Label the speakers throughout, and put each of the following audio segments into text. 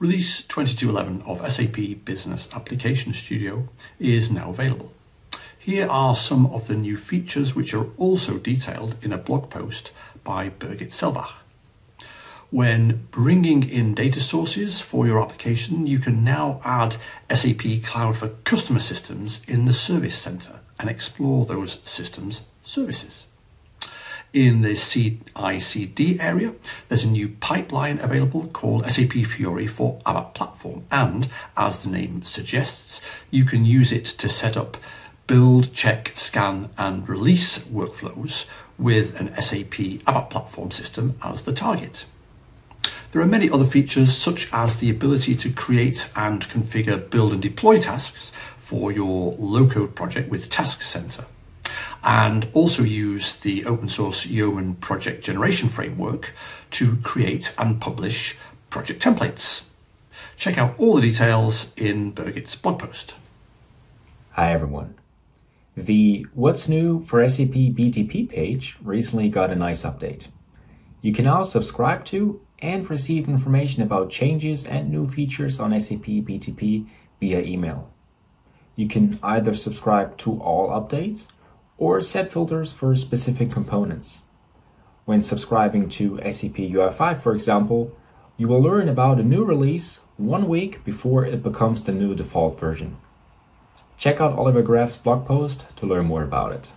Speaker 1: Release 2211 of SAP Business Application Studio is now available. Here are some of the new features which are also detailed in a blog post by Birgit Selbach. When bringing in data sources for your application, you can now add SAP Cloud for Customer Systems in the Service Center and explore those systems services. In the CI/CD area, there's a new pipeline available called SAP Fiori for ABAP Platform, and as the name suggests, you can use it to set up build, check, scan, and release workflows with an SAP ABAP Platform system as the target. There are many other features, such as the ability to create and configure build and deploy tasks for your low code project with Task Center and also use the open source Yeoman project generation framework to create and publish project templates. Check out all the details in Birgit's blog post.
Speaker 2: Hi everyone. The What's New for SAP BTP page recently got a nice update. You can now subscribe to and receive information about changes and new features on SAP BTP via email. You can either subscribe to all updates or set filters for specific components. When subscribing to SAP UI5, for example, you will learn about a new release one week before it becomes the new default version. Check out Oliver Graeff's blog post to learn more about it.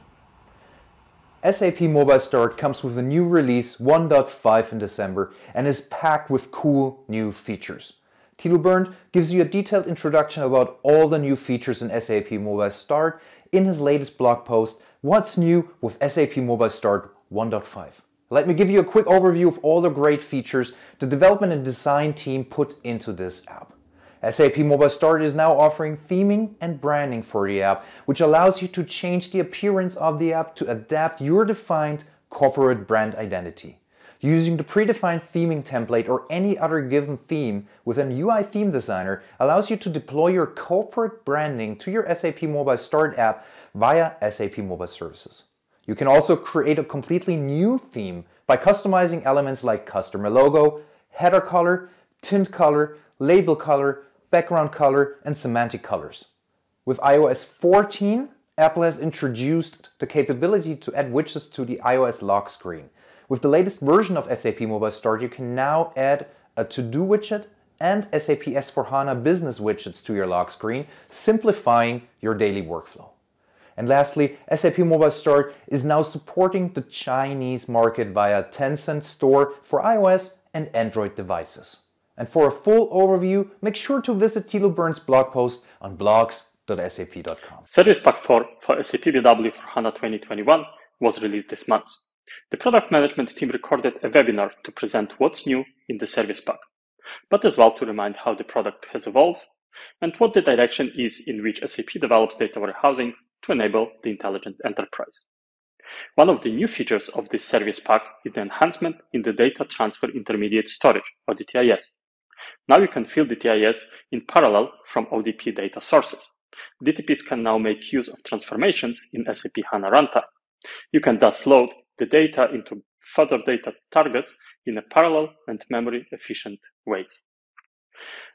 Speaker 3: SAP Mobile Start comes with a new release 1.5 in December and is packed with cool new features. Thilo Bernd gives you a detailed introduction about all the new features in SAP Mobile Start in his latest blog post What's new with SAP Mobile Start 1.5? Let me give you a quick overview of all the great features the development and design team put into this app. SAP Mobile Start is now offering theming and branding for the app, which allows you to change the appearance of the app to adapt your defined corporate brand identity. Using the predefined theming template or any other given theme with an UI theme designer allows you to deploy your corporate branding to your SAP Mobile Start app via SAP Mobile Services. You can also create a completely new theme by customizing elements like customer logo, header color, tint color, label color, background color, and semantic colors. With iOS 14, Apple has introduced the capability to add widgets to the iOS lock screen. With the latest version of SAP Mobile Start, you can now add a to-do widget and SAP S/4HANA business widgets to your lock screen, simplifying your daily workflow. And lastly, SAP Mobile Start is now supporting the Chinese market via Tencent Store for iOS and Android devices. And for a full overview, make sure to visit Thilo Bernd's blog post on blogs.sap.com.
Speaker 4: Service Pack 4 for SAP BW/4HANA 2021 was released this month. The product management team recorded a webinar to present what's new in the Service Pack, but as well to remind how the product has evolved and what the direction is in which SAP develops data warehousing to enable the intelligent enterprise. One of the new features of this service pack is the enhancement in the data transfer intermediate storage or DTIS. Now you can fill DTIS in parallel from ODP data sources. DTPs can now make use of transformations in SAP HANA runtime. You can thus load the data into further data targets in a parallel and memory efficient ways.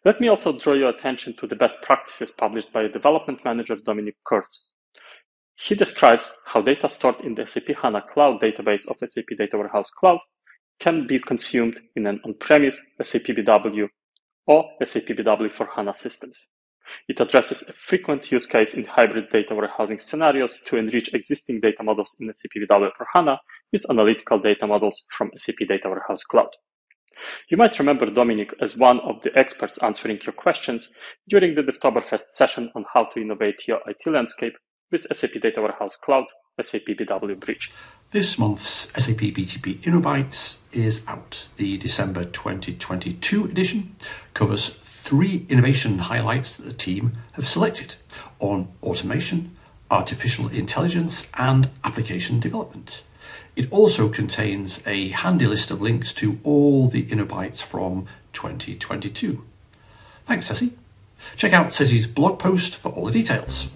Speaker 4: Let me also draw your attention to the best practices published by development manager Dominik Kurz. He describes how data stored in the SAP HANA Cloud database of SAP Data Warehouse Cloud can be consumed in an on-premise SAP BW or SAP BW/4HANA systems. It addresses a frequent use case in hybrid data warehousing scenarios to enrich existing data models in SAP BW/4HANA with analytical data models from SAP Data Warehouse Cloud. You might remember Dominik as one of the experts answering your questions during the Devtoberfest session on how to innovate your IT landscape with SAP Data Warehouse Cloud, SAP BW Bridge.
Speaker 1: This month's SAP BTP InnoBytes is out. The December 2022 edition covers three innovation highlights that the team have selected on automation, artificial intelligence, and application development. It also contains a handy list of links to all the InnoBytes from 2022. Thanks, Ceci. Check out Ceci's blog post for all the details.